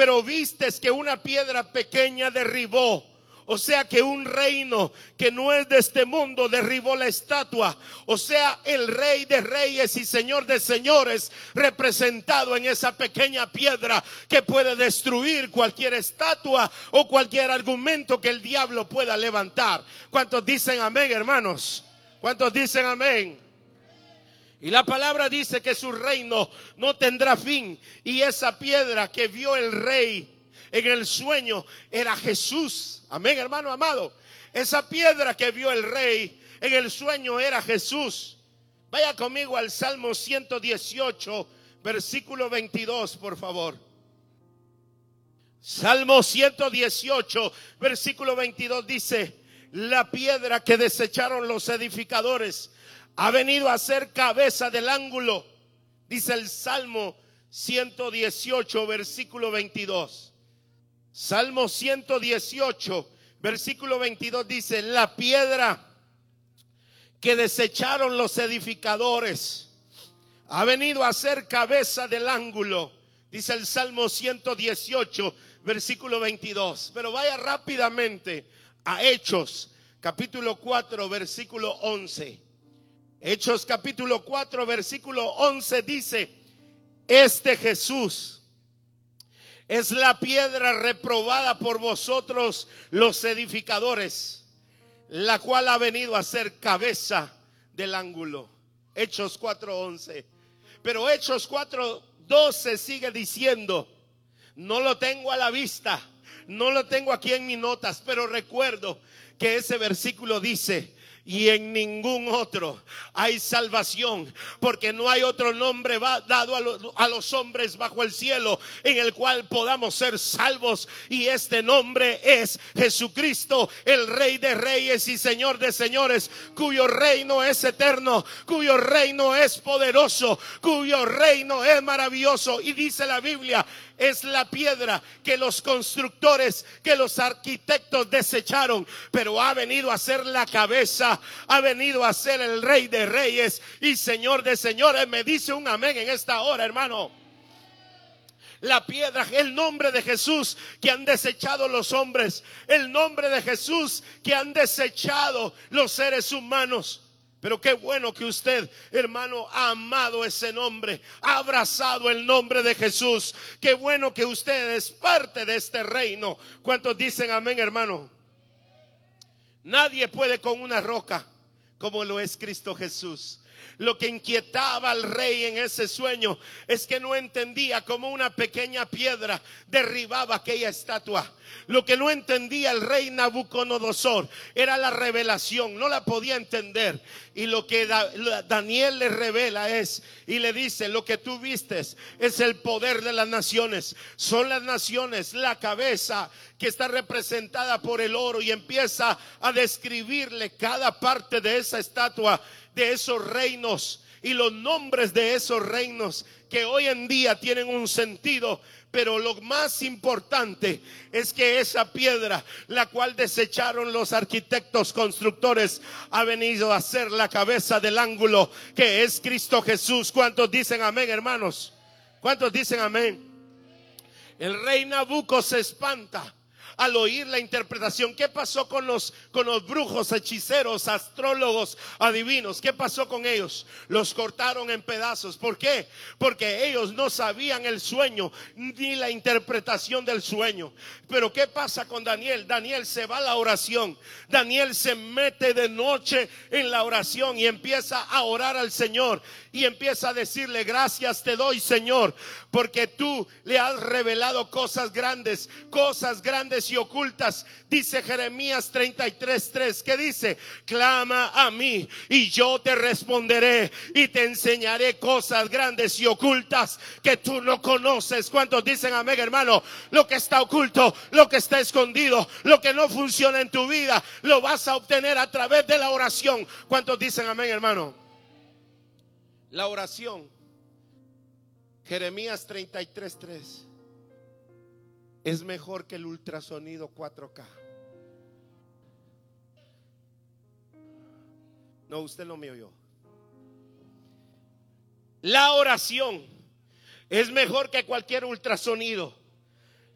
pero vistes que una piedra pequeña derribó. O sea que un reino que no es de este mundo derribó la estatua. O sea, el rey de reyes y señor de señores representado en esa pequeña piedra que puede destruir cualquier estatua o cualquier argumento que el diablo pueda levantar. ¿Cuántos dicen amén, hermanos? ¿Cuántos dicen amén? Y la palabra dice que su reino no tendrá fin. Y esa piedra que vio el rey en el sueño era Jesús. Amén, hermano amado. Esa piedra que vio el rey en el sueño era Jesús. Vaya conmigo al Salmo 118, versículo 22, por favor. Salmo 118, versículo 22 dice, la piedra que desecharon los edificadores ha venido a ser cabeza del ángulo, dice el Salmo 118, versículo 22. Salmo 118, versículo 22 dice, la piedra que desecharon los edificadores ha venido a ser cabeza del ángulo, dice el Salmo 118, versículo 22. Pero vaya rápidamente a Hechos, capítulo 4, versículo 11. Hechos capítulo 4, versículo 11 dice, este Jesús, es la piedra reprobada por vosotros los edificadores, la cual ha venido a ser cabeza del ángulo. Hechos 4:11. Pero Hechos 4:12 sigue diciendo, no lo tengo a la vista, no lo tengo aquí en mis notas, pero recuerdo que ese versículo dice, y en ningún otro hay salvación, porque no hay otro nombre dado a, los hombres bajo el cielo en el cual podamos ser salvos. Y este nombre es Jesucristo, el Rey de Reyes y Señor de Señores, cuyo reino es eterno, cuyo reino es poderoso, cuyo reino es maravilloso. Y dice la Biblia, es la piedra que los constructores, que los arquitectos desecharon, pero ha venido a ser la cabeza, ha venido a ser el rey de reyes y señor de señores. Me dice un amén en esta hora, hermano la piedra, el nombre de Jesús que han desechado los hombres, el nombre de Jesús que han desechado los seres humanos. Pero qué bueno que usted, hermano, ha amado ese nombre, ha abrazado el nombre de Jesús. Qué bueno que usted es parte de este reino. ¿Cuántos dicen amén, hermano? Nadie puede con una roca como lo es Cristo Jesús. Lo que inquietaba al rey en ese sueño es que no entendía cómo una pequeña piedra derribaba aquella estatua. Lo que no entendía el rey Nabucodonosor era la revelación, no la podía entender. Y lo que Daniel le revela es, y le dice, lo que tú vistes es el poder de las naciones. Son las naciones, la cabeza que está representada por el oro y empieza a describirle cada parte de esa estatua, de esos reinos y los nombres de esos reinos que hoy en día tienen un sentido pero lo más importante es que esa piedra, la cual desecharon los arquitectos constructores, ha venido a ser la cabeza del ángulo que es Cristo Jesús. ¿Cuántos dicen amén, hermanos? ¿Cuántos dicen amén? El rey Nabucco se espanta al oír la interpretación. ¿Qué pasó con los, con los brujos, hechiceros, astrólogos, adivinos? ¿Qué pasó con ellos? Los cortaron en pedazos. ¿Por qué? Porque ellos no sabían el sueño ni la interpretación del sueño. Pero ¿qué pasa con Daniel? Daniel se va a la oración. Daniel se mete de noche en la oración y empieza a orar al Señor y empieza a decirle, gracias te doy Señor, porque tú le has revelado cosas grandes, cosas grandes y ocultas. Dice Jeremías 33:3, que dice, clama a mí y yo te responderé y te enseñaré cosas grandes y ocultas que tú no conoces. ¿Cuántos dicen amén, hermano? Lo que está oculto, lo que está escondido, lo que no funciona en tu vida, lo vas a obtener a través de la oración. ¿Cuántos dicen amén, hermano? La oración. Jeremías 33:3 es mejor que el ultrasonido 4K. No, usted no me oyó. La oración es mejor que cualquier ultrasonido.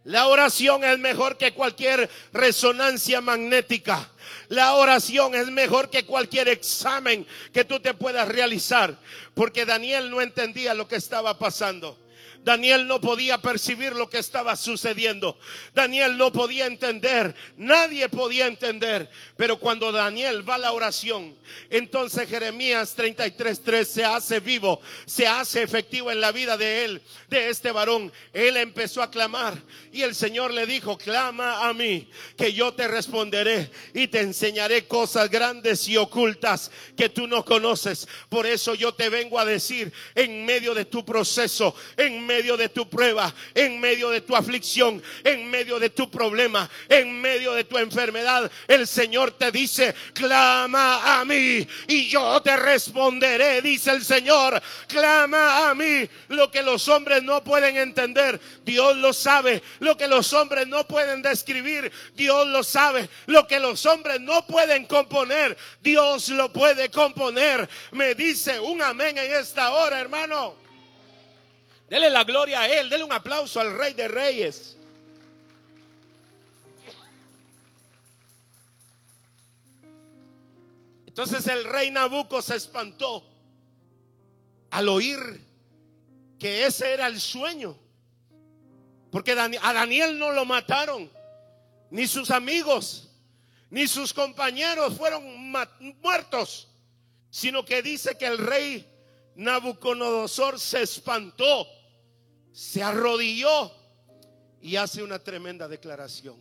La oración es mejor que cualquier resonancia magnética. La oración es mejor que cualquier examen que tú te puedas realizar. Porque Daniel no entendía lo que estaba pasando. Daniel no podía percibir lo que estaba sucediendo. Daniel no podía entender. Nadie podía entender. Pero cuando Daniel va a la oración, entonces Jeremías 33:3 se hace vivo, se hace efectivo en la vida de él, de este varón. Él empezó a clamar y el Señor le dijo, clama a mí, que yo te responderé y te enseñaré cosas grandes y ocultas que tú no conoces. Por eso yo te vengo a decir en medio de tu proceso, en medio de tu prueba, en medio de tu aflicción, en medio de tu problema, en medio de tu enfermedad, el Señor te dice, clama a mí y yo te responderé, dice el Señor, clama a mí lo que los hombres no pueden entender, Dios lo sabe, lo que los hombres no pueden describir, Dios lo sabe, lo que los hombres no pueden componer, Dios lo puede componer. Me dice un amén en esta hora, hermano. Dele la gloria a Él, dele un aplauso al Rey de Reyes. Entonces el rey Nabucco se espantó al oír que ese era el sueño. Porque a Daniel no lo mataron, ni sus amigos, ni sus compañeros fueron muertos, sino que dice que el rey Nabucodonosor se espantó, se arrodilló y hace una tremenda declaración.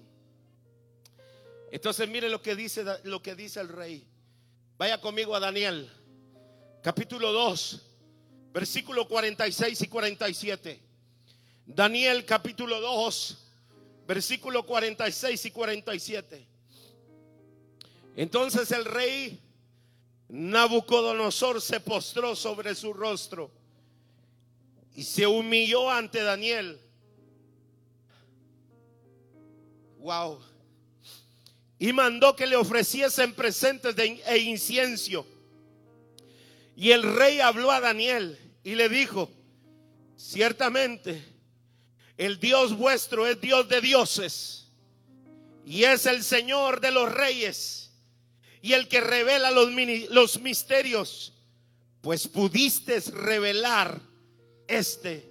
Entonces mire lo que dice lo que dice el rey. Vaya conmigo a Daniel, capítulo 2, versículo 46 y 47. Daniel capítulo 2, versículo 46 y 47. Entonces el rey Nabucodonosor se postró sobre su rostro y se humilló ante Daniel. Wow. Y mandó que le ofreciesen presentes de, e incienso. Y el rey habló a Daniel y le dijo, ciertamente el Dios vuestro es Dios de dioses y es el Señor de los reyes y el que revela los, misterios, pues pudiste revelar este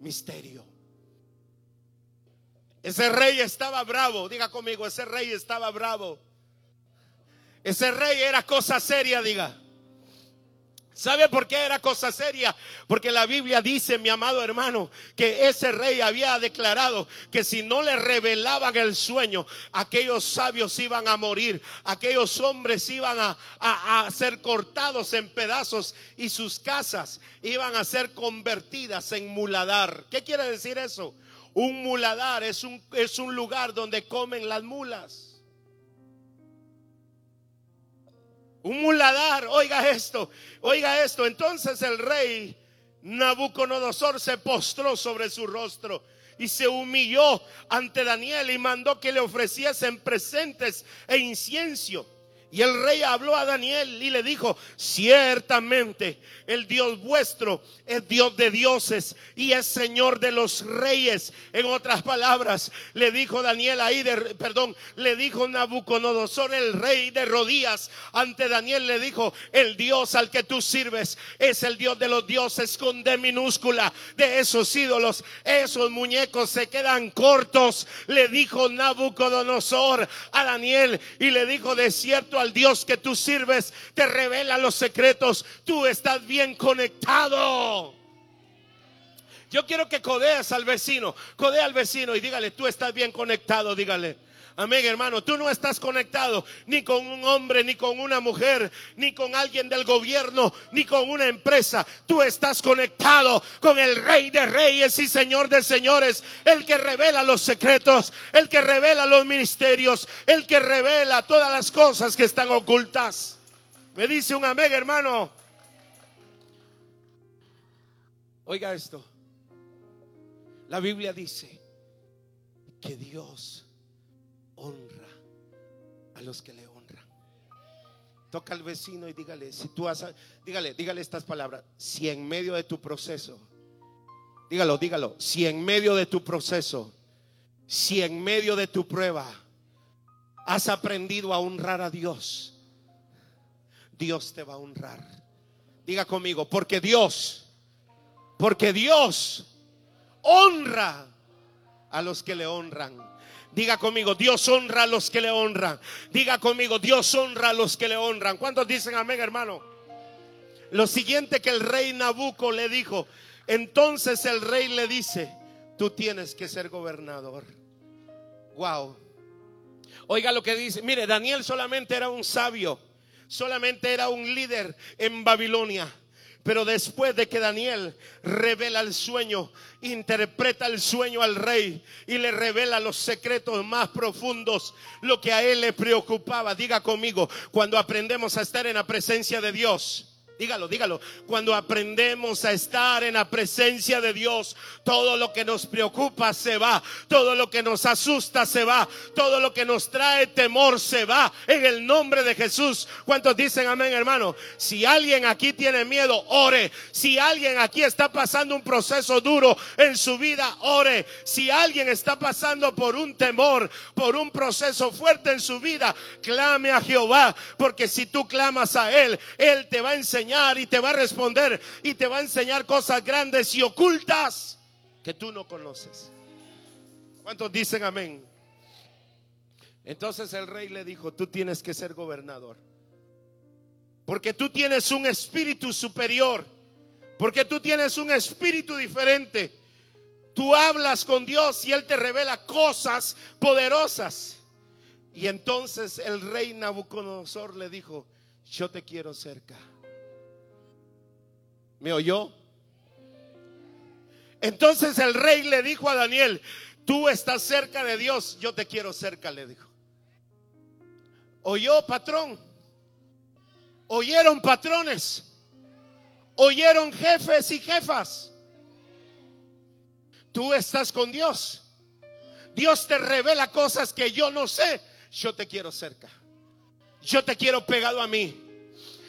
misterio. Ese rey estaba bravo, diga conmigo, ese rey estaba bravo. Ese rey era cosa seria, diga. ¿Sabe por qué era cosa seria? Porque la Biblia dice, mi amado hermano, que ese rey había declarado que si no le revelaban el sueño, aquellos sabios iban a morir, aquellos hombres iban a, ser cortados en pedazos y sus casas iban a ser convertidas en muladar. ¿Qué quiere decir eso? Un muladar es un, es un lugar donde comen las mulas. Un muladar, oiga esto, oiga esto. Entonces el rey Nabucodonosor se postró sobre su rostro y se humilló ante Daniel y mandó que le ofreciesen presentes e incienso. Y el rey habló a Daniel y le dijo, ciertamente el Dios vuestro es Dios de dioses y es Señor de los reyes. En otras palabras, le dijo Daniel ahí, de, perdón, le dijo Nabucodonosor, el rey de rodillas, ante Daniel le dijo, el Dios al que tú sirves es el Dios de los dioses con D minúscula, de esos ídolos, esos muñecos se quedan cortos, le dijo Nabucodonosor a Daniel y le dijo, de cierto al Dios que tú sirves te revela los secretos. Tú estás bien conectado. Yo quiero que codeas al vecino, codea al vecino y dígale, tú estás bien conectado, dígale. Amén, hermano. Tú no estás conectado ni con un hombre, ni con una mujer, ni con alguien del gobierno, ni con una empresa. Tú estás conectado con el Rey de Reyes y Señor de Señores, el que revela los secretos, el que revela los ministerios, el que revela todas las cosas que están ocultas. Me dice un amén, hermano. Oiga esto. La Biblia dice que Dios honra a los que le honran. Toca al vecino y dígale, si tú has, dígale, dígale estas palabras, si en medio de tu proceso, dígalo, dígalo, si en medio de tu proceso si en medio de tu prueba has aprendido a honrar a Dios, Dios te va a honrar. Diga conmigo, porque Dios, porque Dios honra a los que le honran. Diga conmigo, Dios honra a los que le honran. Diga conmigo, Dios honra a los que le honran. ¿Cuántos dicen amén, hermano? Lo siguiente que el rey Nabucco le dijo, entonces el rey le dice, tú tienes que ser gobernador. Wow. Oiga lo que dice. Mire, Daniel solamente era un sabio, solamente era un líder en Babilonia. Pero después de que Daniel revela el sueño, interpreta el sueño al rey y le revela los secretos más profundos, lo que a él le preocupaba, diga conmigo, cuando aprendemos a estar en la presencia de Dios Dígalo, dígalo. Cuando aprendemos a estar en la presencia de Dios, todo lo que nos preocupa se va, todo lo que nos asusta se va, todo lo que nos trae temor se va. En el nombre de Jesús. ¿Cuántos dicen amén, hermano? Si alguien aquí tiene miedo, ore. Si alguien aquí está pasando un proceso duro en su vida, ore. Si alguien está pasando por un temor, por un proceso fuerte en su vida, clame a Jehová. Porque si tú clamas a Él, Él te va a enseñar y te va a responder y te va a enseñar cosas grandes y ocultas que tú no conoces. ¿Cuántos dicen amén? Entonces el rey le dijo, tú tienes que ser gobernador. Porque tú tienes un espíritu superior. Porque tú tienes un espíritu diferente. Tú hablas con Dios y Él te revela cosas poderosas. Y entonces el rey Nabucodonosor le dijo, yo te quiero cerca. ¿Me oyó? Entonces el rey le dijo a Daniel, tú estás cerca de Dios, yo te quiero cerca, le dijo. ¿Oyó, patrón? ¿Oyeron patrones? ¿Oyeron jefes y jefas? Tú estás con Dios. Dios te revela cosas que yo no sé. Yo te quiero cerca. Yo te quiero pegado a mí.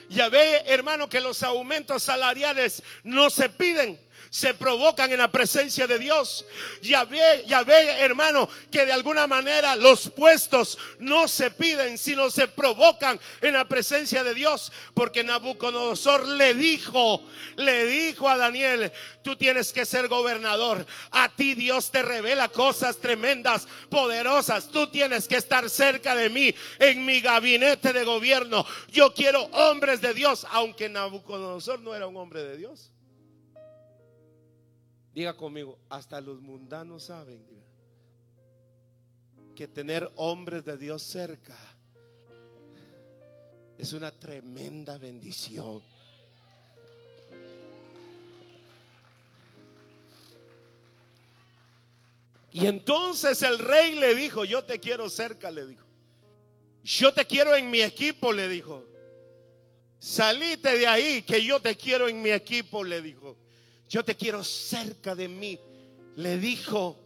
Ya ve, hermano, que los aumentos salariales no se piden, se provocan en la presencia de Dios. Ya ve, ya ve, hermano, que de alguna manera los puestos no se piden, sino se provocan en la presencia de Dios. Porque Nabucodonosor le dijo, le dijo a Daniel, tú tienes que ser gobernador. A ti Dios te revela cosas tremendas, poderosas. Tú tienes que estar cerca de mí en mi gabinete de gobierno. Yo quiero hombres de Dios, aunque Nabucodonosor no era un hombre de Dios. Diga conmigo, hasta los mundanos saben que tener hombres de Dios cerca es una tremenda bendición. Y entonces el rey le dijo, yo te quiero cerca, le dijo. Yo te quiero en mi equipo, le dijo. Salite de ahí, que yo te quiero en mi equipo, le dijo. Yo te quiero cerca de mí, le dijo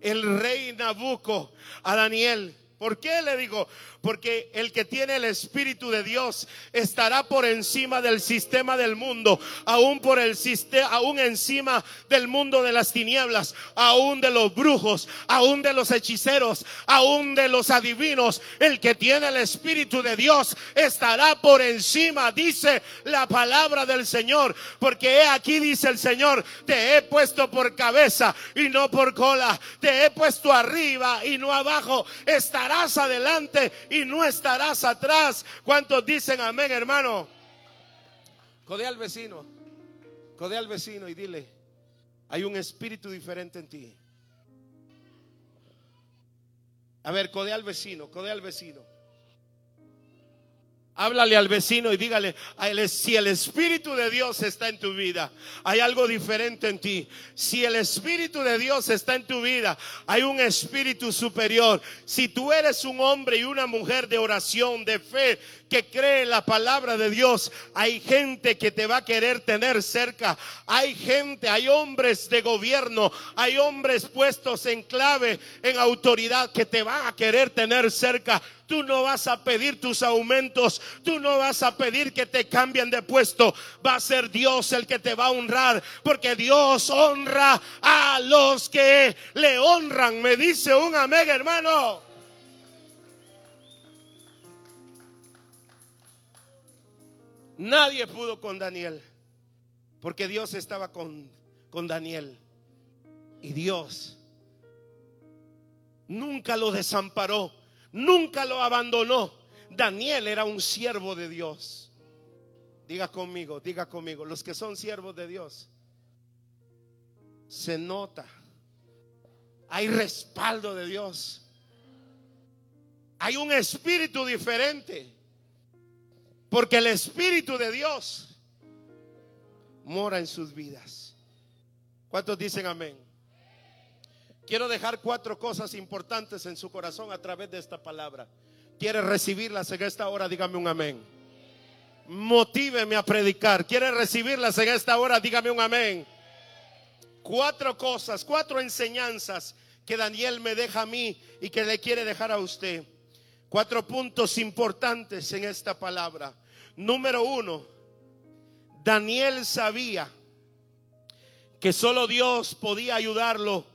el rey Nabucco a Daniel. ¿Por qué le digo? Porque el que tiene el Espíritu de Dios estará por encima del sistema del mundo, aún por el sistema, aún encima del mundo de las tinieblas, aún de los brujos, aún de los hechiceros, aún de los adivinos. El que tiene el Espíritu de Dios estará por encima, dice la palabra del Señor. Porque he aquí, dice el Señor, te he puesto por cabeza y no por cola, te he puesto arriba y no abajo. Estarás adelante y no estarás atrás. ¿Cuántos dicen amén, hermano? Codea al vecino, codea al vecino y dile, hay un espíritu diferente en ti. A ver, codea al vecino, codea al vecino. Háblale al vecino y dígale, si el Espíritu de Dios está en tu vida, hay algo diferente en ti. Si el Espíritu de Dios está en tu vida, hay un Espíritu superior. Si tú eres un hombre y una mujer de oración, de fe, que cree la palabra de Dios, hay gente que te va a querer tener cerca. Hay gente, hay hombres de gobierno, hay hombres puestos en clave, en autoridad, que te van a querer tener cerca tú no vas a pedir tus aumentos, tú no vas a pedir que te cambien de puesto, va a ser Dios el que te va a honrar, porque Dios honra a los que le honran. Me dice un amén, hermano. Nadie pudo con Daniel, porque Dios estaba con, con Daniel. Y Dios nunca lo desamparó, nunca lo abandonó. Daniel era un siervo de Dios. Diga conmigo, diga conmigo, los que son siervos de Dios, se nota, hay respaldo de Dios, hay un espíritu diferente, porque el espíritu de Dios mora en sus vidas. ¿Cuántos dicen amén? Quiero dejar cuatro cosas importantes en su corazón a través de esta palabra. ¿Quiere recibirlas en esta hora? Dígame un amén. Motíveme a predicar. ¿Quiere recibirlas en esta hora? Dígame un amén. Cuatro cosas, cuatro enseñanzas que Daniel me deja a mí y que le quiere dejar a usted. Cuatro puntos importantes en esta palabra. Número uno, Daniel sabía que solo Dios podía ayudarlo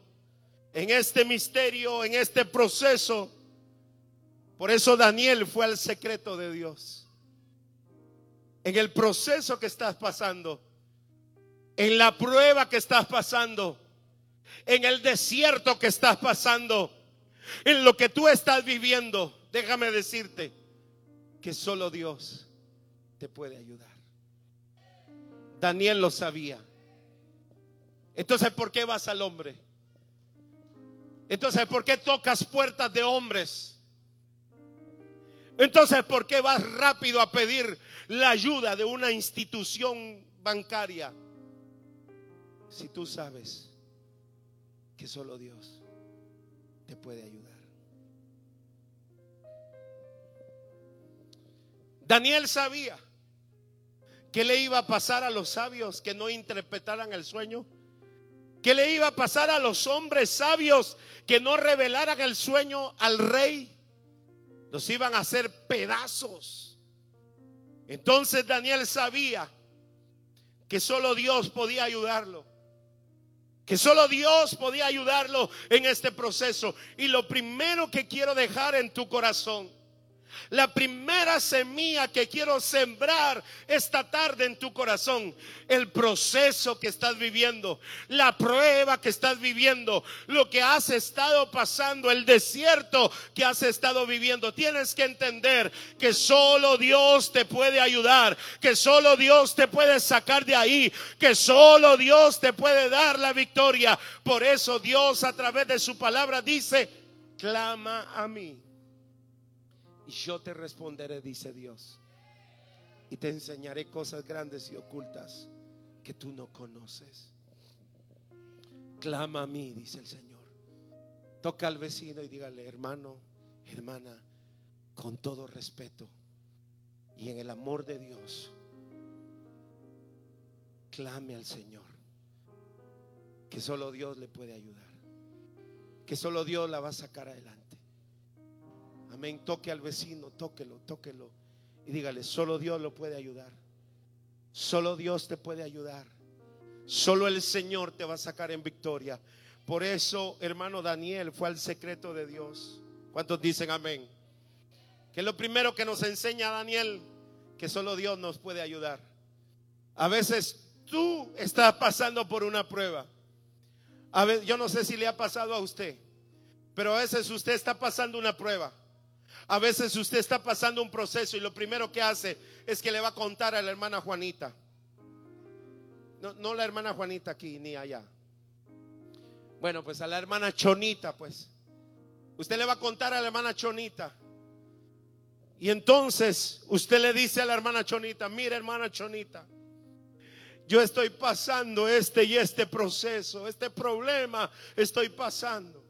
en este misterio, en este proceso. Por eso Daniel fue al secreto de Dios. En el proceso que estás pasando, en la prueba que estás pasando, en el desierto que estás pasando, en lo que tú estás viviendo, déjame decirte que solo Dios te puede ayudar. Daniel lo sabía. Entonces, ¿por qué vas al hombre? Entonces, ¿por qué tocas puertas de hombres? Entonces, ¿por qué vas rápido a pedir la ayuda de una institución bancaria? Si tú sabes que solo Dios te puede ayudar. Daniel sabía que le iba a pasar a los sabios que no interpretaran el sueño. ¿Qué le iba a pasar a los hombres sabios que no revelaran el sueño al rey? Los iban a hacer pedazos. Entonces Daniel sabía que solo Dios podía ayudarlo. Que solo Dios podía ayudarlo en este proceso. Y lo primero que quiero dejar en tu corazón la primera semilla que quiero sembrar esta tarde en tu corazón, el proceso que estás viviendo, la prueba que estás viviendo, lo que has estado pasando, el desierto que has estado viviendo. Tienes que entender que solo Dios te puede ayudar, que solo Dios te puede sacar de ahí, que solo Dios te puede dar la victoria. Por eso Dios a través de su palabra dice, clama a mí yo te responderé, dice Dios. Y te enseñaré cosas grandes y ocultas que tú no conoces. Clama a mí, dice el Señor. Toca al vecino y dígale, hermano, hermana, con todo respeto y en el amor de Dios, clame al Señor. Que solo Dios le puede ayudar. Que solo Dios la va a sacar adelante. Amén. Toque al vecino, tóquelo, tóquelo. Y dígale, solo Dios lo puede ayudar. Solo Dios te puede ayudar. Solo el Señor te va a sacar en victoria. Por eso, hermano Daniel fue al secreto de Dios. ¿Cuántos dicen amén? Que lo primero que nos enseña Daniel, que solo Dios nos puede ayudar. A veces tú estás pasando por una prueba. A veces, yo no sé si le ha pasado a usted, pero a veces usted está pasando una prueba. A veces usted está pasando un proceso y lo primero que hace es que le va a contar a la hermana Juanita. No, la hermana Juanita aquí ni allá. Bueno, pues a la hermana Chonita, pues. Usted le va a contar a la hermana Chonita. Y entonces usted le dice a la hermana Chonita, mira hermana Chonita, yo estoy pasando este y este proceso, este problema estoy pasando.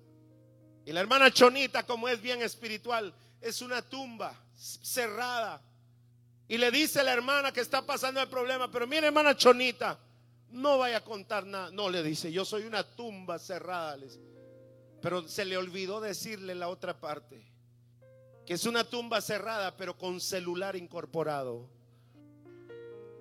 Y la hermana Chonita, como es bien espiritual, es una tumba cerrada. Y le dice a la hermana que está pasando el problema, pero mire hermana Chonita, no vaya a contar nada. No, le dice, yo soy una tumba cerrada. Pero se le olvidó decirle la otra parte. que es una tumba cerrada, pero con celular incorporado.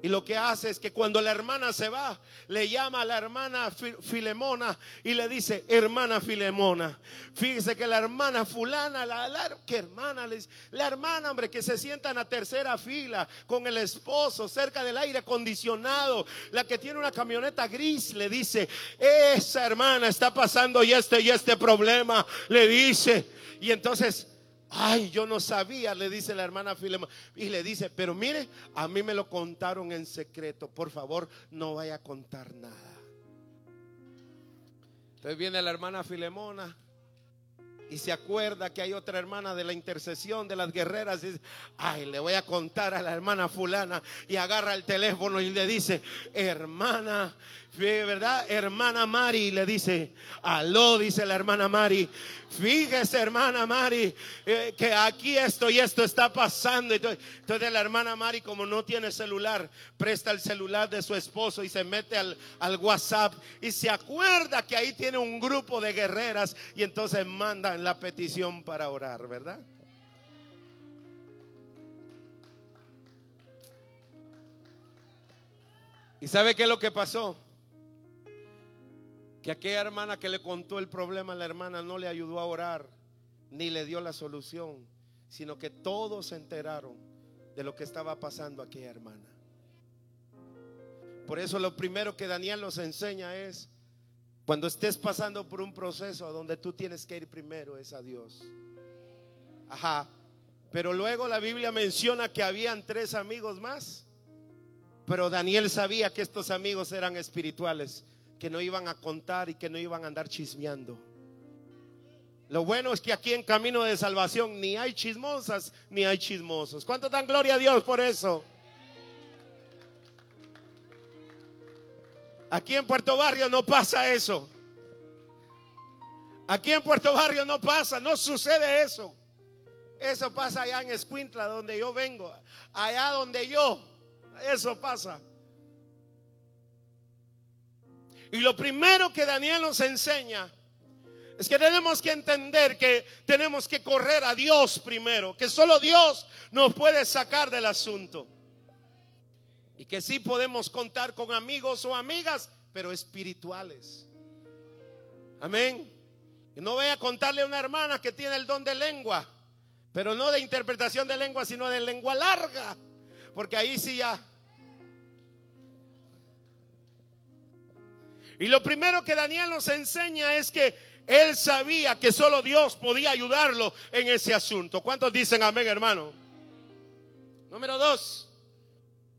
Y lo que hace es que cuando la hermana se va, le llama a la hermana Filemona y le dice, hermana Filemona, fíjese que la hermana fulana, la, la hermana, la hermana, hombre, que se sienta en la tercera fila con el esposo cerca del aire acondicionado, la que tiene una camioneta gris, le dice, esa hermana está pasando y este y este problema, le dice. Y entonces Ay, yo no sabía, le dice la hermana Filemón. Y le dice, pero mire, a mí me lo contaron en secreto. Por favor, no vaya a contar nada. Entonces viene la hermana Filemona y se acuerda que hay otra hermana de la intercesión de las guerreras. Y dice, ay, le voy a contar a la hermana fulana. Y agarra el teléfono y le dice, hermana, ¿verdad? Hermana Mari le dice, aló, dice la hermana Mari, fíjese hermana Mari, eh, que aquí esto y esto está pasando. Entonces, la hermana Mari, como no tiene celular, presta el celular de su esposo y se mete al, al WhatsApp y se acuerda que ahí tiene un grupo de guerreras y entonces mandan la petición para orar, ¿verdad? ¿Y sabe qué es lo que pasó? Que aquella hermana que le contó el problema a la hermana no le ayudó a orar, ni le dio la solución, sino que todos se enteraron de lo que estaba pasando a aquella hermana. Por eso lo primero que Daniel nos enseña es, cuando estés pasando por un proceso donde tú tienes que ir primero es a Dios. Ajá. Pero luego la Biblia menciona que habían tres amigos más. Pero Daniel sabía que estos amigos eran espirituales que no iban a contar y que no iban a andar chismeando. Lo bueno es que aquí en Camino de Salvación ni hay chismosas ni hay chismosos. ¿Cuánto dan gloria a Dios por eso? Aquí en Puerto Barrio no pasa eso. Aquí en Puerto Barrio no pasa, no sucede eso. Eso pasa allá en Escuintla, donde yo vengo. Allá donde yo, eso pasa. Y lo primero que Daniel nos enseña es que tenemos que entender que tenemos que correr a Dios primero, que solo Dios nos puede sacar del asunto. Y que sí podemos contar con amigos o amigas, pero espirituales. Amén. Y no voy a contarle a una hermana que tiene el don de lengua, pero no de interpretación de lengua, sino de lengua larga, porque ahí sí ya Y lo primero que Daniel nos enseña es que él sabía que solo Dios podía ayudarlo en ese asunto. ¿Cuántos dicen amén, hermano? Número dos.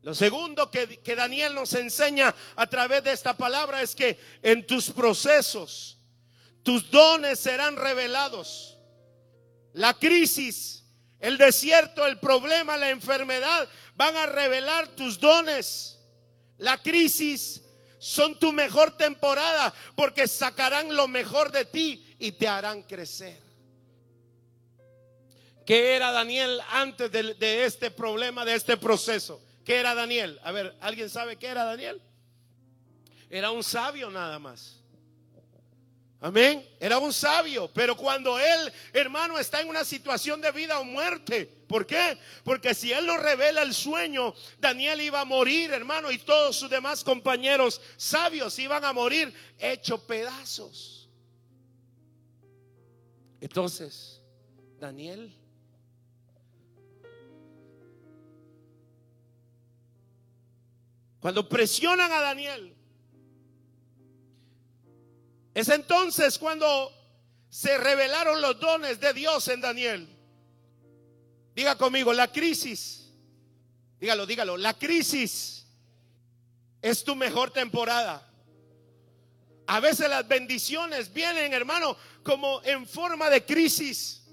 Lo segundo que, que, Daniel nos enseña a través de esta palabra es que en tus procesos, tus dones serán revelados. La crisis, el desierto, el problema, la enfermedad van a revelar tus dones. La crisis, son tu mejor temporada porque sacarán lo mejor de ti y te harán crecer. ¿Qué era Daniel antes de, este problema, de este proceso? ¿Qué era Daniel? A ver, ¿alguien sabe qué era Daniel? Era un sabio nada más. Amén. Era un sabio, pero cuando él, hermano, está en una situación de vida o muerte, ¿por qué? Porque si él no revela el sueño, Daniel iba a morir, hermano, y todos sus demás compañeros sabios iban a morir hechos pedazos. Entonces, Daniel Cuando presionan a Daniel, es entonces cuando se revelaron los dones de Dios en Daniel. Diga conmigo, la crisis, dígalo, dígalo, la crisis es tu mejor temporada. A veces las bendiciones vienen, hermano, como en forma de crisis.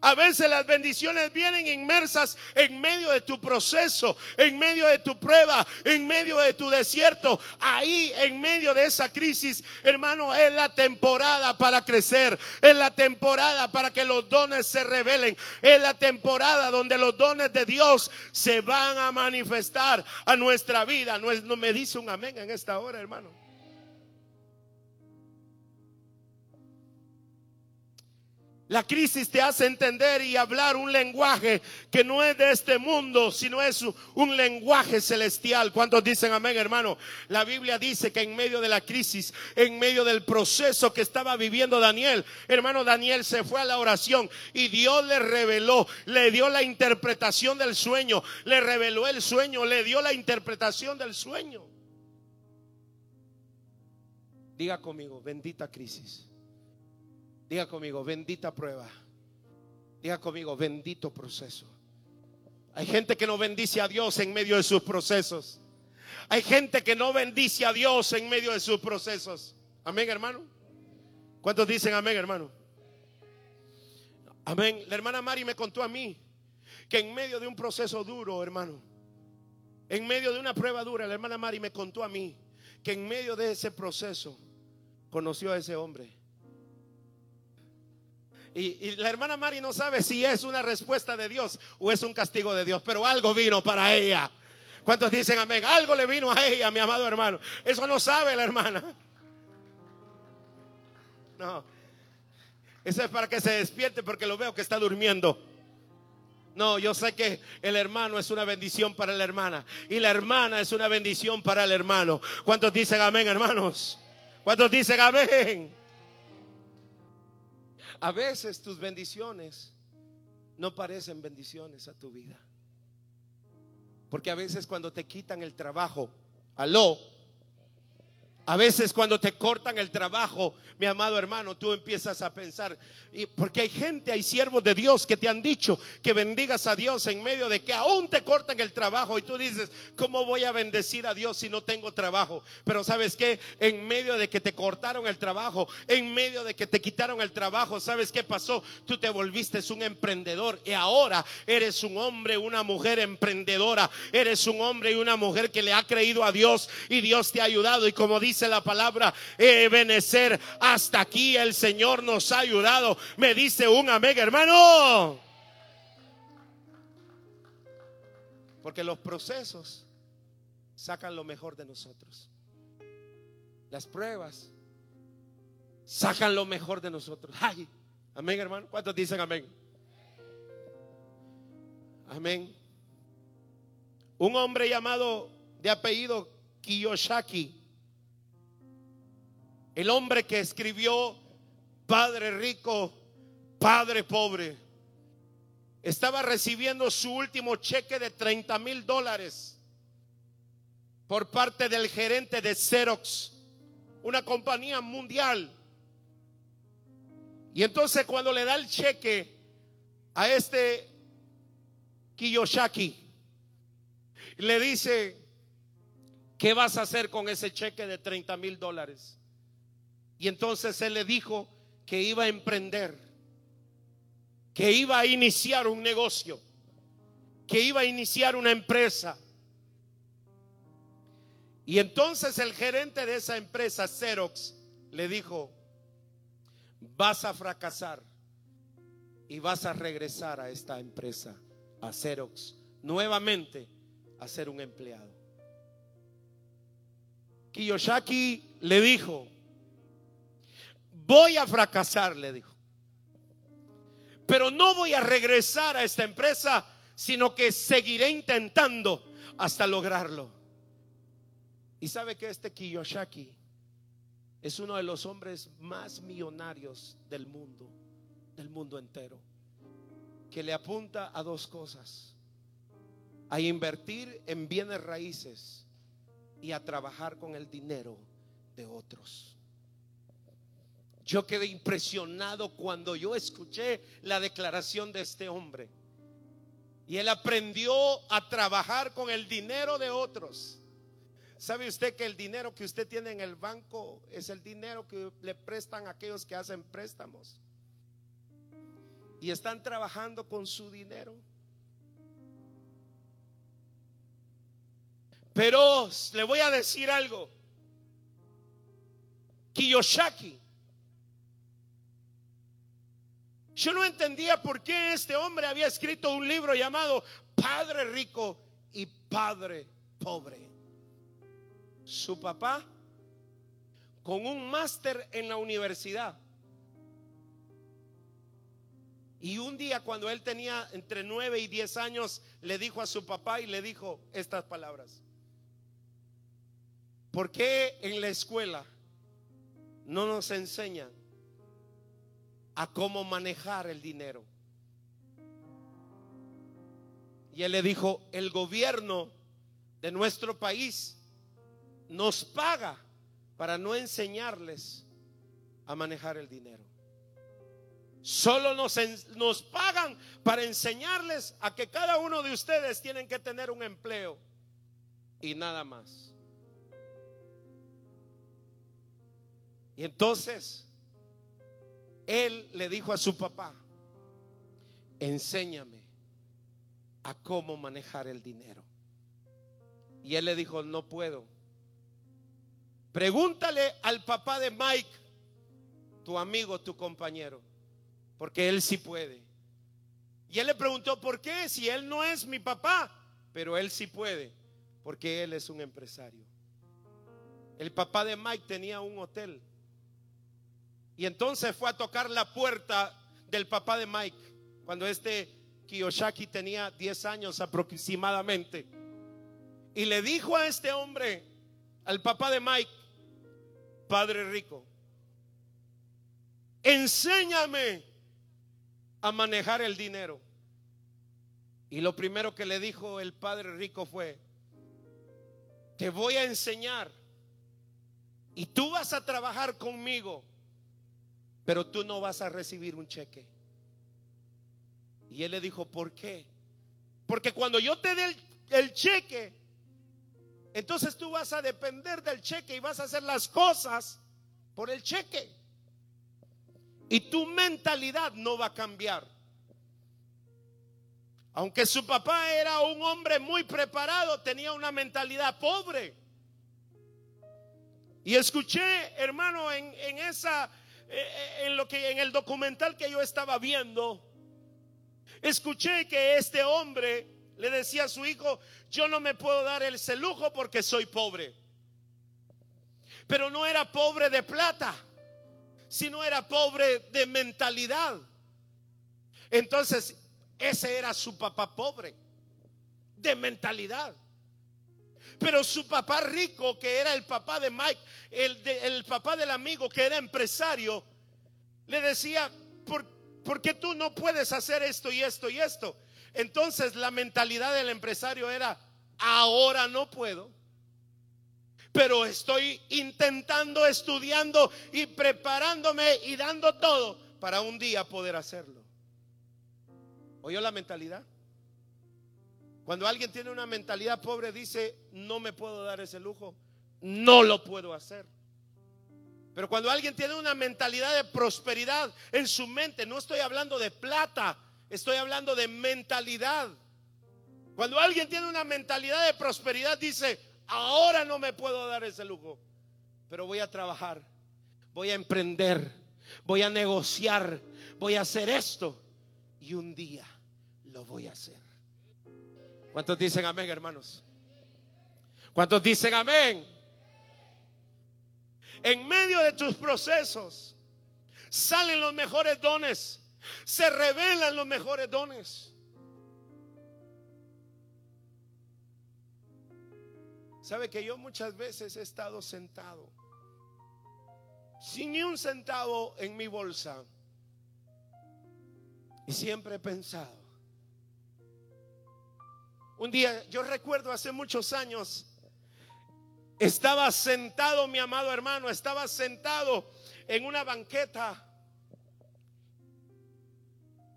A veces las bendiciones vienen inmersas en medio de tu proceso, en medio de tu prueba, en medio de tu desierto. Ahí, en medio de esa crisis, hermano, es la temporada para crecer. Es la temporada para que los dones se revelen. Es la temporada donde los dones de Dios se van a manifestar a nuestra vida. No, no me dice un amén en esta hora, hermano. La crisis te hace entender y hablar un lenguaje que no es de este mundo, sino es un lenguaje celestial. ¿Cuántos dicen amén, hermano? La Biblia dice que en medio de la crisis, en medio del proceso que estaba viviendo Daniel, hermano Daniel se fue a la oración y Dios le reveló, le dio la interpretación del sueño, le reveló el sueño, le dio la interpretación del sueño. Diga conmigo, bendita crisis. Diga conmigo, bendita prueba. Diga conmigo, bendito proceso. Hay gente que no bendice a Dios en medio de sus procesos. Hay gente que no bendice a Dios en medio de sus procesos. Amén, hermano. ¿Cuántos dicen amén, hermano? Amén. La hermana Mari me contó a mí que en medio de un proceso duro, hermano, en medio de una prueba dura, la hermana Mari me contó a mí que en medio de ese proceso conoció a ese hombre y, la hermana Mari no sabe si es una respuesta de Dios o es un castigo de Dios, pero algo vino para ella. ¿Cuántos dicen amén? Algo le vino a ella, mi amado hermano. Eso no sabe la hermana. No. Eso es para que se despierte porque lo veo que está durmiendo. No, yo sé que el hermano es una bendición para la hermana y la hermana es una bendición para el hermano. ¿Cuántos dicen amén, hermanos? ¿Cuántos dicen amén? A veces tus bendiciones no parecen bendiciones a tu vida. Porque a veces cuando te quitan el trabajo, aló, a veces cuando te cortan el trabajo, mi amado hermano, tú empiezas a pensar, y porque hay gente, hay siervos de Dios que te han dicho que bendigas a Dios en medio de que aún te cortan el trabajo y tú dices, ¿cómo voy a bendecir a Dios si no tengo trabajo? Pero sabes que en medio de que te cortaron el trabajo, en medio de que te quitaron el trabajo, ¿sabes qué pasó? Tú te volviste un emprendedor y ahora eres un hombre, una mujer emprendedora, eres un hombre y una mujer que le ha creído a Dios y Dios te ha ayudado y como dice la palabra, Ebenecer, hasta aquí el Señor nos ha ayudado. Me dice un amén, hermano. Porque los procesos sacan lo mejor de nosotros. Las pruebas sacan lo mejor de nosotros. Amén, hermano. ¿Cuántos dicen amén? Amén. Un hombre llamado de apellido Kiyoshaki el hombre que escribió Padre rico, Padre pobre, estaba recibiendo su último cheque de 30 mil dólares por parte del gerente de Xerox, una compañía mundial. Y entonces cuando le da el cheque a este Kiyoshaki, le dice, ¿qué vas a hacer con ese cheque de 30 mil dólares? Y entonces él le dijo que iba a emprender, que iba a iniciar un negocio, que iba a iniciar una empresa. Y entonces el gerente de esa empresa, Xerox, le dijo, vas a fracasar y vas a regresar a esta empresa, a Xerox, nuevamente a ser un empleado. Kiyoshaki le dijo, voy a fracasar, le dijo. Pero no voy a regresar a esta empresa, sino que seguiré intentando hasta lograrlo. Y sabe que este Kiyoshaki es uno de los hombres más millonarios del mundo, del mundo entero, que le apunta a dos cosas, a invertir en bienes raíces y a trabajar con el dinero de otros. Yo quedé impresionado cuando yo escuché la declaración de este hombre. Y él aprendió a trabajar con el dinero de otros. ¿Sabe usted que el dinero que usted tiene en el banco es el dinero que le prestan a aquellos que hacen préstamos? Y están trabajando con su dinero. Pero le voy a decir algo. Kiyoshaki Yo no entendía por qué este hombre había escrito un libro llamado Padre Rico y Padre Pobre. Su papá, con un máster en la universidad, Y un día cuando él tenía entre 9 y 10 años, le dijo a su papá y le dijo estas palabras. ¿Por qué en la escuela no nos enseñan a cómo manejar el dinero? Y él le dijo, el gobierno de nuestro país nos paga para no enseñarles a manejar el dinero. Solo nos, nos, pagan para enseñarles a que cada uno de ustedes tienen que tener un empleo y nada más. Y entonces él le dijo a su papá, enséñame a cómo manejar el dinero. Y él le dijo, no puedo. Pregúntale al papá de Mike, tu amigo, tu compañero, porque él sí puede. Y él le preguntó, ¿por qué? Si él no es mi papá, pero él sí puede, porque él es un empresario. El papá de Mike tenía un hotel. Y entonces fue a tocar la puerta del papá de Mike, cuando este Kiyoshaki tenía 10 años aproximadamente. Y le dijo a este hombre, al papá de Mike, Padre rico, enséñame a manejar el dinero. Y lo primero que le dijo el padre rico fue, te voy a enseñar y tú vas a trabajar conmigo, pero tú no vas a recibir un cheque. Y él le dijo, ¿por qué? Porque cuando yo te dé el, cheque, entonces tú vas a depender del cheque y vas a hacer las cosas por el cheque. Y tu mentalidad no va a cambiar. Aunque su papá era un hombre muy preparado, tenía una mentalidad pobre. Y escuché, hermano, en, esa, en lo que, en el documental que yo estaba viendo, escuché que este hombre le decía a su hijo, yo no me puedo dar ese lujo porque soy pobre. Pero no era pobre de plata, sino era pobre de mentalidad. Entonces, ese era su papá pobre, de mentalidad. Pero su papá rico, que era el papá de Mike, el, el papá del amigo que era empresario, le decía, ¿por, ¿por qué tú no puedes hacer esto y esto y esto? Entonces la mentalidad del empresario era, ahora no puedo, pero estoy intentando, estudiando y preparándome y dando todo para un día poder hacerlo. ¿Oyó la mentalidad? Cuando alguien tiene una mentalidad pobre dice, no me puedo dar ese lujo, no lo puedo hacer. Pero cuando alguien tiene una mentalidad de prosperidad en su mente, no estoy hablando de plata, estoy hablando de mentalidad. Cuando alguien tiene una mentalidad de prosperidad, dice, ahora no me puedo dar ese lujo, pero voy a trabajar, voy a emprender, voy a negociar, voy a hacer esto y un día lo voy a hacer. ¿Cuántos dicen amén, hermanos? ¿Cuántos dicen amén? En medio de tus procesos salen los mejores dones, se revelan los mejores dones. Sabe que yo muchas veces he estado sentado sin ni un centavo en mi bolsa y siempre he pensado. Un día, yo recuerdo hace muchos años, estaba sentado, mi amado hermano, estaba sentado en una banqueta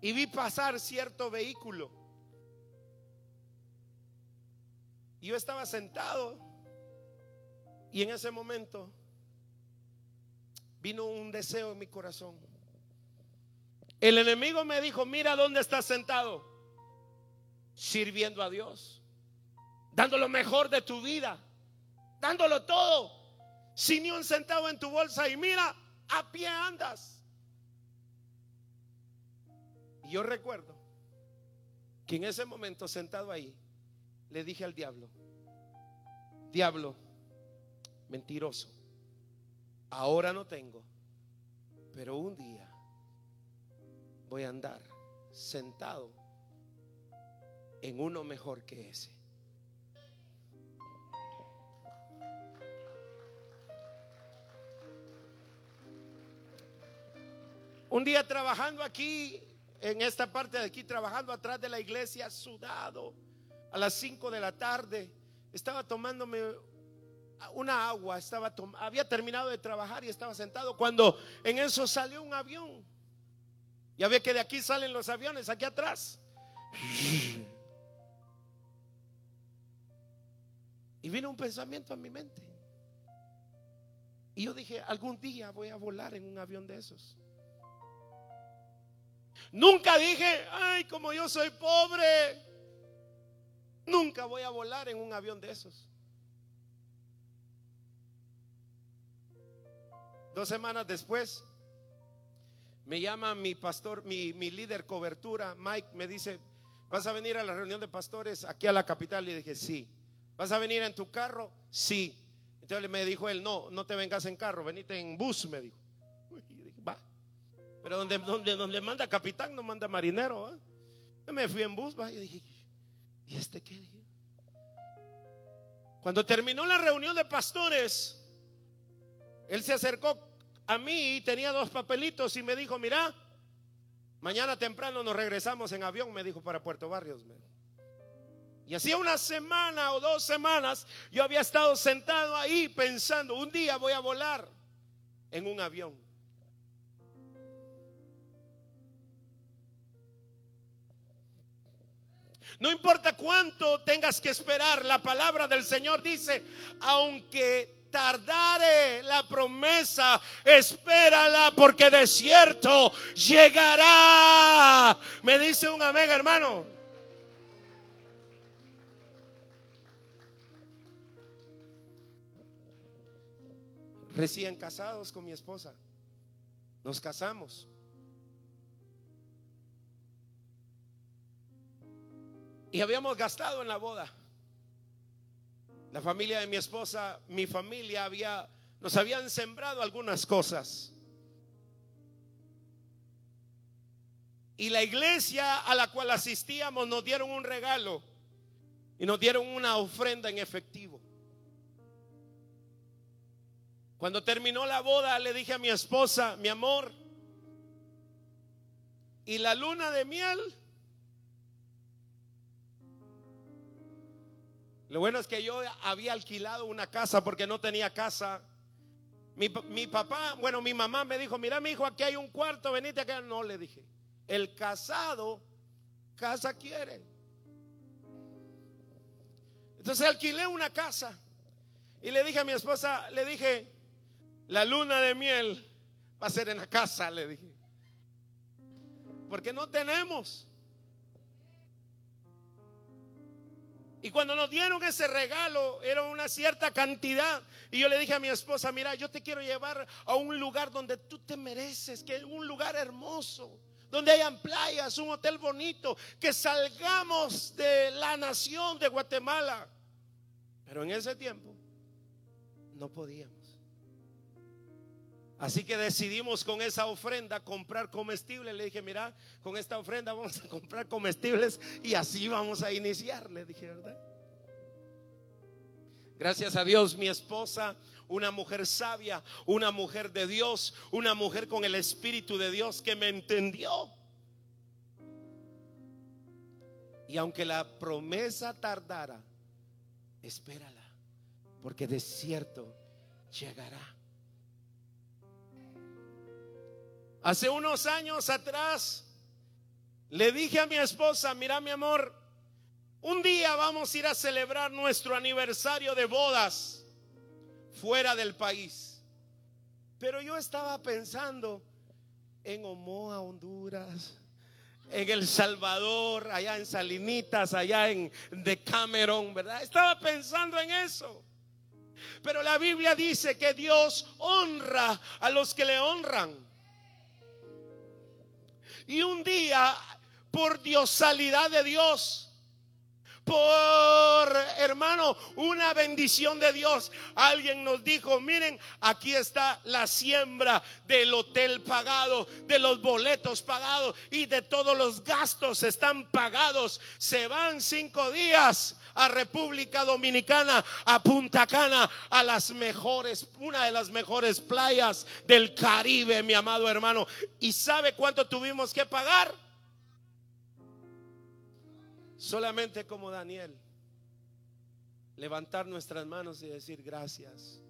y vi pasar cierto vehículo. yo estaba sentado y en ese momento vino un deseo en mi corazón. El enemigo me dijo, mira dónde estás sentado, sirviendo a Dios, dando lo mejor de tu vida, dándolo todo, sin ni un centavo en tu bolsa y mira, a pie andas. Y yo recuerdo que en ese momento sentado ahí, le dije al diablo, diablo, mentiroso, ahora no tengo, pero un día voy a andar sentado en uno mejor que ese. Un día trabajando aquí, en esta parte de aquí, trabajando atrás de la iglesia, sudado, a las 5 de la tarde, estaba tomándome una agua, estaba había terminado de trabajar y estaba sentado cuando en eso salió un avión. Ya ve que de aquí salen los aviones, aquí atrás. Y vino un pensamiento a mi mente. Y yo dije, algún día voy a volar en un avión de esos. Nunca dije, ay, como yo soy pobre, nunca voy a volar en un avión de esos. Dos semanas después, me llama mi pastor, mi, líder cobertura, Mike, me dice, ¿vas a venir a la reunión de pastores aquí a la capital? Y dije, sí. ¿Vas a venir en tu carro? Sí. Entonces me dijo él, no, no te vengas en carro, venite en bus, me dijo. va. Pero donde, manda capitán, no manda marinero. Yo me fui en bus, va. Y dije, ¿y este qué? Cuando terminó la reunión de pastores, él se acercó a mí y tenía dos papelitos y me dijo, mira, mañana temprano nos regresamos en avión, me dijo, para Puerto Barrios. Y hacía una semana o dos semanas yo había estado sentado ahí pensando, un día voy a volar en un avión. No importa cuánto tengas que esperar, la palabra del Señor dice, aunque tardare la promesa, espérala porque de cierto llegará. Me dice un amén, hermano. Recién casados con mi esposa. Nos casamos. Y habíamos gastado en la boda. La familia de mi esposa, mi familia había, nos habían sembrado algunas cosas. Y la iglesia a la cual asistíamos nos dieron un regalo y nos dieron una ofrenda en efectivo. Cuando terminó la boda le dije a mi esposa, mi amor, ¿y la luna de miel? Lo bueno es que yo había alquilado una casa porque no tenía casa. Mi, papá, bueno, mi mamá me dijo, mira mi hijo, aquí hay un cuarto, venite acá. No, le dije, el casado, casa quiere. Entonces alquilé una casa y le dije a mi esposa, le dije, la luna de miel va a ser en la casa, le dije. Porque no tenemos. Y cuando nos dieron ese regalo, era una cierta cantidad. Y yo le dije a mi esposa, mira, yo te quiero llevar a un lugar donde tú te mereces, que es un lugar hermoso, donde hayan playas, un hotel bonito, que salgamos de la nación de Guatemala. Pero en ese tiempo no podíamos. Así que decidimos con esa ofrenda comprar comestibles. Le dije, mira, con esta ofrenda vamos a comprar comestibles y así vamos a iniciar. Le dije, ¿verdad? Gracias a Dios, mi esposa, una mujer sabia, una mujer de Dios, una mujer con el Espíritu de Dios que me entendió. Y aunque la promesa tardara, espérala, porque de cierto llegará. Hace unos años atrás le dije a mi esposa, mira mi amor, un día vamos a ir a celebrar nuestro aniversario de bodas fuera del país. Pero yo estaba pensando en Omoa, Honduras, en El Salvador, allá en Salinitas, allá en Decameron, ¿verdad? Estaba pensando en eso. Pero la Biblia dice que Dios honra a los que le honran. Y un día, por diosalidad de Dios, por, hermano, una bendición de Dios. Alguien nos dijo, miren, aquí está la siembra del hotel pagado, de los boletos pagados y de todos los gastos están pagados. Se van cinco días a República Dominicana, a Punta Cana, a las mejores, una de las mejores playas del Caribe, mi amado hermano. ¿Y sabe cuánto tuvimos que pagar? Solamente como Daniel, levantar nuestras manos y decir gracias.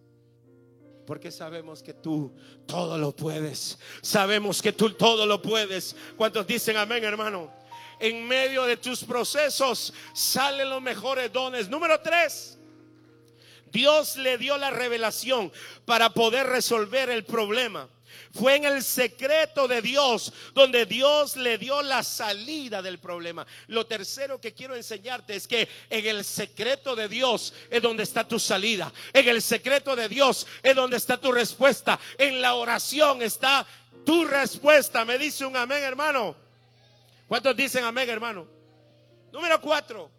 Porque sabemos que tú todo lo puedes. Sabemos que tú todo lo puedes. ¿Cuántos dicen amén, hermano? En medio de tus procesos salen los mejores dones. Número tres. Dios le dio la revelación para poder resolver el problema. Fue en el secreto de Dios donde Dios le dio la salida del problema. Lo tercero que quiero enseñarte es que en el secreto de Dios es donde está tu salida. En el secreto de Dios es donde está tu respuesta. En la oración está tu respuesta. Me dice un amén, hermano. ¿Cuántos dicen amén, hermano? Número cuatro.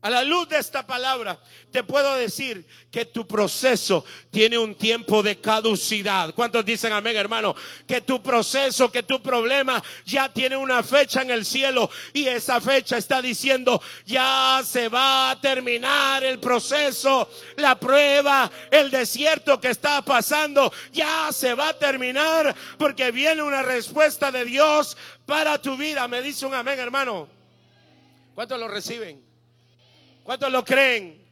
A la luz de esta palabra, te puedo decir que tu proceso tiene un tiempo de caducidad. ¿Cuántos dicen amén, hermano? Que tu proceso, que tu problema ya tiene una fecha en el cielo y esa fecha está diciendo, ya se va a terminar el proceso, la prueba, el desierto que está pasando, ya se va a terminar porque viene una respuesta de Dios para tu vida. Me dice un amén, hermano. ¿Cuántos lo reciben? ¿Cuántos lo creen?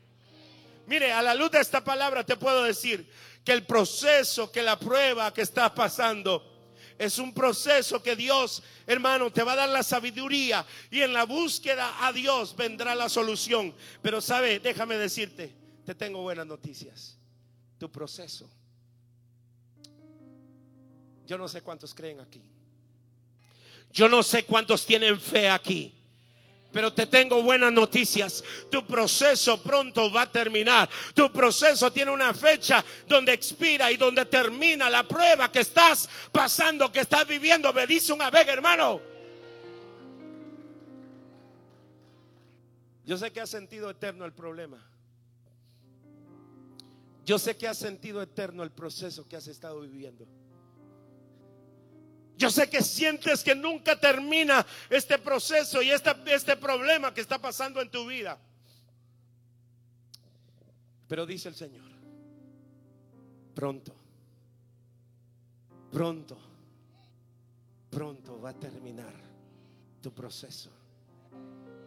Mire, a la luz de esta palabra te puedo decir que el proceso, que la prueba que estás pasando, es un proceso que Dios, hermano, te va a dar la sabiduría y en la búsqueda a Dios vendrá la solución. Pero sabe, déjame decirte, te tengo buenas noticias. Tu proceso. Yo no sé cuántos creen aquí. Yo no sé cuántos tienen fe aquí. Pero te tengo buenas noticias. Tu proceso pronto va a terminar. Tu proceso tiene una fecha donde expira y donde termina la prueba que estás pasando, que estás viviendo. Me dice una vez, hermano. Yo sé que has sentido eterno el problema. Yo sé que has sentido eterno el proceso que has estado viviendo. Yo sé que sientes que nunca termina este proceso y este, este problema que está pasando en tu vida. Pero dice el Señor, pronto, pronto, pronto va a terminar tu proceso.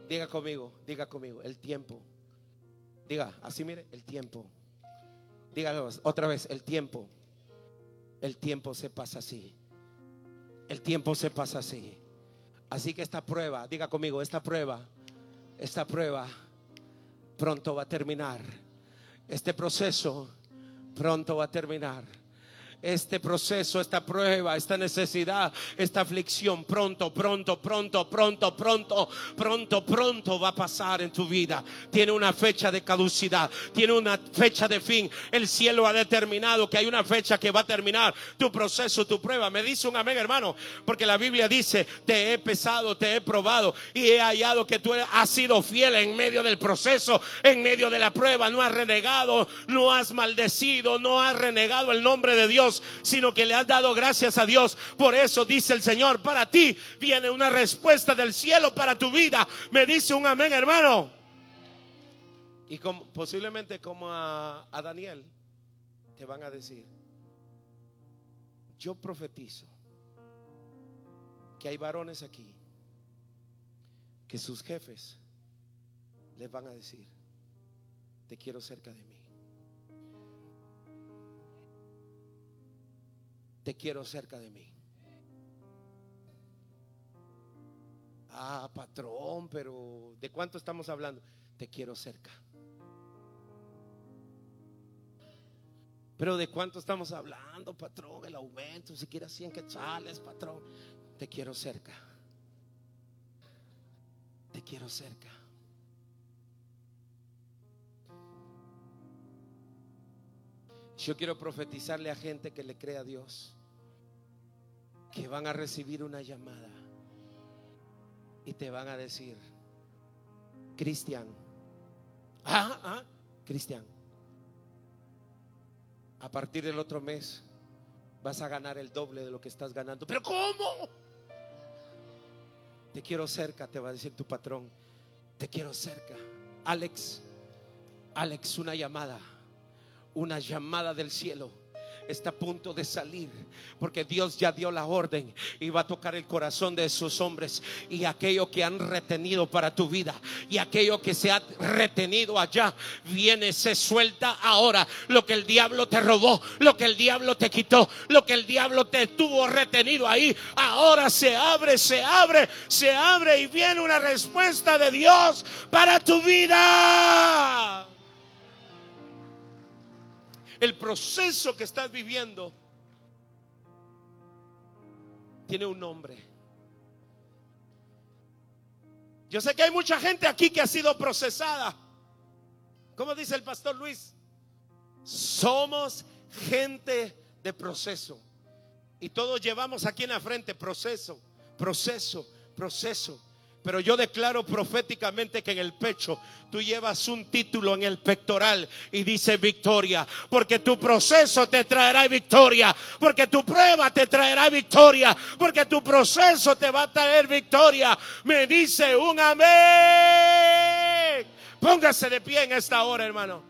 Diga conmigo, diga conmigo, el tiempo. Diga, así mire, el tiempo. Diga otra vez, el tiempo. El tiempo se pasa así. El tiempo se pasa así. Así que esta prueba, diga conmigo, esta prueba, esta prueba pronto va a terminar. Este proceso pronto va a terminar este proceso, esta prueba, esta necesidad, esta aflicción pronto, pronto, pronto, pronto, pronto, pronto, pronto va a pasar en tu vida. Tiene una fecha de caducidad, tiene una fecha de fin. El cielo ha determinado que hay una fecha que va a terminar tu proceso, tu prueba. Me dice un amén, hermano, porque la Biblia dice, te he pesado, te he probado y he hallado que tú has sido fiel en medio del proceso, en medio de la prueba. No has renegado, no has maldecido, no has renegado el nombre de Dios sino que le has dado gracias a Dios. Por eso dice el Señor, para ti viene una respuesta del cielo para tu vida. Me dice un amén, hermano. Y posiblemente como a, a Daniel, te van a decir, yo profetizo que hay varones aquí que sus jefes les van a decir, te quiero cerca de mí. Te quiero cerca de mí. Ah, patrón, pero ¿de cuánto estamos hablando? Te quiero cerca. Pero ¿de cuánto estamos hablando, patrón? El aumento, si quieres 100 quetzales, patrón. Te quiero cerca. Te quiero cerca. Yo quiero profetizarle a gente que le crea a Dios que van a recibir una llamada y te van a decir, Cristian. Ah, ah, Cristian. A partir del otro mes vas a ganar el doble de lo que estás ganando. Pero ¿cómo? Te quiero cerca, te va a decir tu patrón. Te quiero cerca. Alex, Alex, una llamada, una llamada del cielo está a punto de salir, porque Dios ya dio la orden y va a tocar el corazón de esos hombres y aquello que han retenido para tu vida y aquello que se ha retenido allá viene, se suelta ahora. Lo que el diablo te robó, lo que el diablo te quitó, lo que el diablo te tuvo retenido ahí, ahora se abre, se abre, se abre y viene una respuesta de Dios para tu vida. El proceso que estás viviendo tiene un nombre. Yo sé que hay mucha gente aquí que ha sido procesada. ¿Cómo dice el pastor Luis? Somos gente de proceso. Y todos llevamos aquí en la frente proceso, proceso, proceso. Pero yo declaro proféticamente que en el pecho tú llevas un título en el pectoral y dice victoria. Porque tu proceso te traerá victoria. Porque tu prueba te traerá victoria. Porque tu proceso te va a traer victoria. Me dice un amén. Póngase de pie en esta hora, hermano.